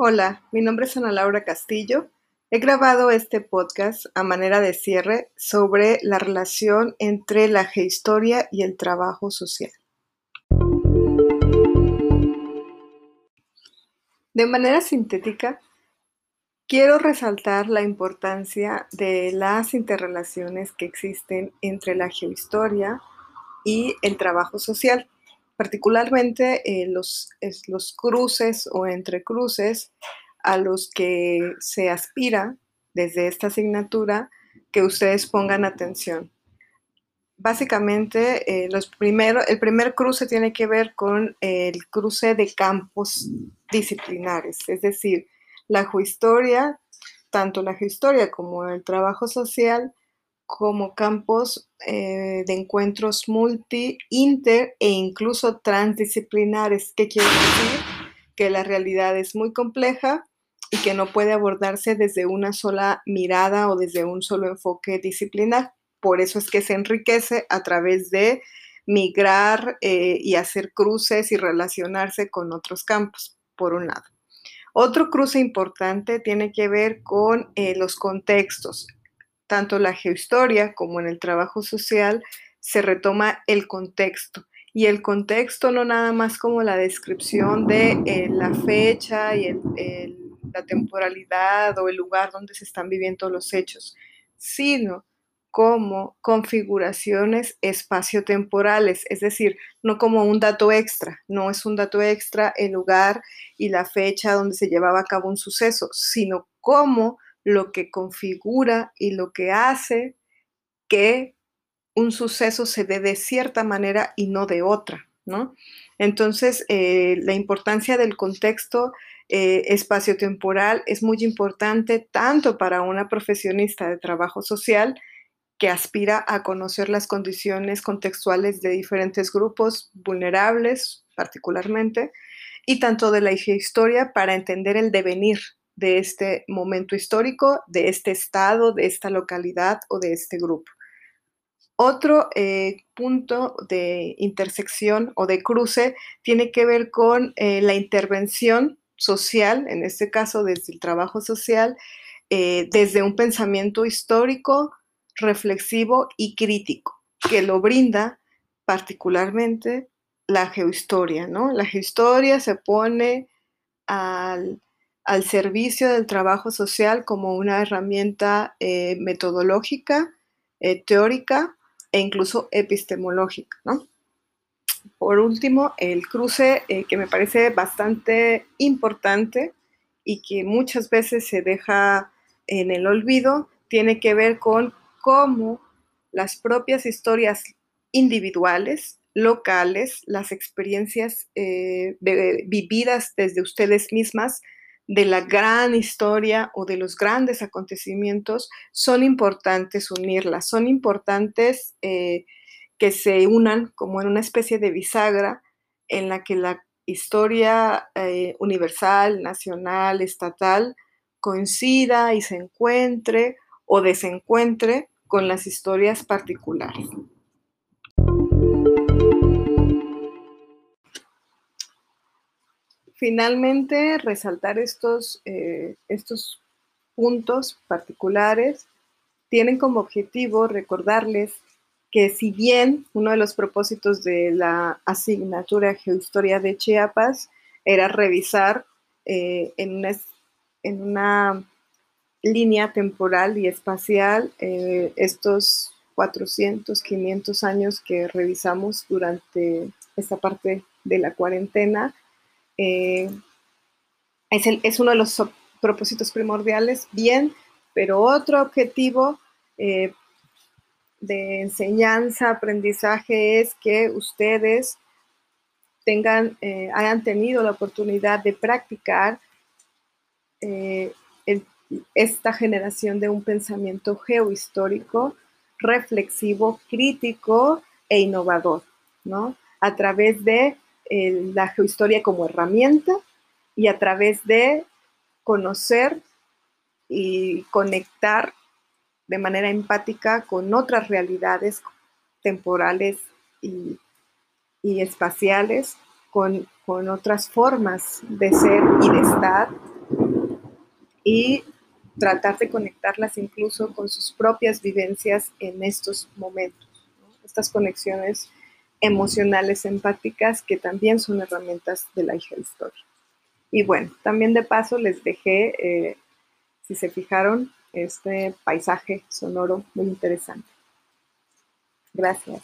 Hola, mi nombre es Ana Laura Castillo. He grabado este podcast a manera de cierre sobre la relación entre la gehistoria y el trabajo social. De manera sintética, quiero resaltar la importancia de las interrelaciones que existen entre la geohistoria y el trabajo social particularmente eh, los, los cruces o entrecruces a los que se aspira desde esta asignatura que ustedes pongan atención. Básicamente, eh, los el primer cruce tiene que ver con el cruce de campos disciplinares, es decir, la geohistoria, tanto la geohistoria como el trabajo social, como campos eh, de encuentros multi, inter e incluso transdisciplinares. ¿Qué quiere decir? Que la realidad es muy compleja y que no puede abordarse desde una sola mirada o desde un solo enfoque disciplinar. Por eso es que se enriquece a través de migrar eh, y hacer cruces y relacionarse con otros campos, por un lado. Otro cruce importante tiene que ver con eh, los contextos tanto la geohistoria como en el trabajo social, se retoma el contexto. Y el contexto no nada más como la descripción de eh, la fecha y la temporalidad o el lugar donde se están viviendo los hechos, sino como configuraciones espaciotemporales, es decir, no como un dato extra, no es un dato extra el lugar y la fecha donde se llevaba a cabo un suceso, sino como lo que configura y lo que hace que un suceso se dé de cierta manera y no de otra, ¿no? Entonces, eh, la importancia del contexto eh, espaciotemporal es muy importante tanto para una profesionista de trabajo social que aspira a conocer las condiciones contextuales de diferentes grupos vulnerables particularmente, y tanto de la historia para entender el devenir de este momento histórico, de este estado, de esta localidad o de este grupo. Otro eh, punto de intersección o de cruce tiene que ver con eh, la intervención social, en este caso desde el trabajo social, eh, desde un pensamiento histórico, reflexivo y crítico, que lo brinda particularmente la geohistoria, ¿no? La geohistoria se pone al al servicio del trabajo social como una herramienta eh, metodológica, eh, teórica e incluso epistemológica. Por último, el cruce eh, que me parece bastante importante y que muchas veces se deja en el olvido, tiene que ver con cómo las propias historias individuales, locales, las experiencias vividas desde ustedes mismas, de la gran historia o de los grandes acontecimientos, son importantes unirlas, son importantes eh, que se unan como en una especie de bisagra en la que la historia eh, universal, nacional, estatal, coincida y se encuentre o desencuentre con las historias particulares. Finalmente, resaltar estos, eh, estos puntos particulares tienen como objetivo recordarles que si bien uno de los propósitos de la asignatura Geohistoria de Chiapas era revisar eh, en, una, en, una, línea temporal y espacial eh, estos 400, 500 años que revisamos durante esta parte de la cuarentena, eh, es, uno de los propósitos primordiales, bien, pero otro objetivo eh, de enseñanza, aprendizaje es que ustedes tengan, eh, hayan tenido la oportunidad de practicar esta generación de un pensamiento geohistórico, reflexivo, crítico e innovador, ¿no? A través de la geohistoria como herramienta y a través de conocer y conectar de manera empática con otras realidades temporales y, espaciales, con, otras formas de ser y de estar, y tratar de conectarlas incluso con sus propias vivencias en estos momentos. Estas conexiones emocionales empáticas que también son herramientas de la hija Story. Y bueno, también de paso les dejé, eh, si se fijaron, este paisaje sonoro muy interesante. Gracias.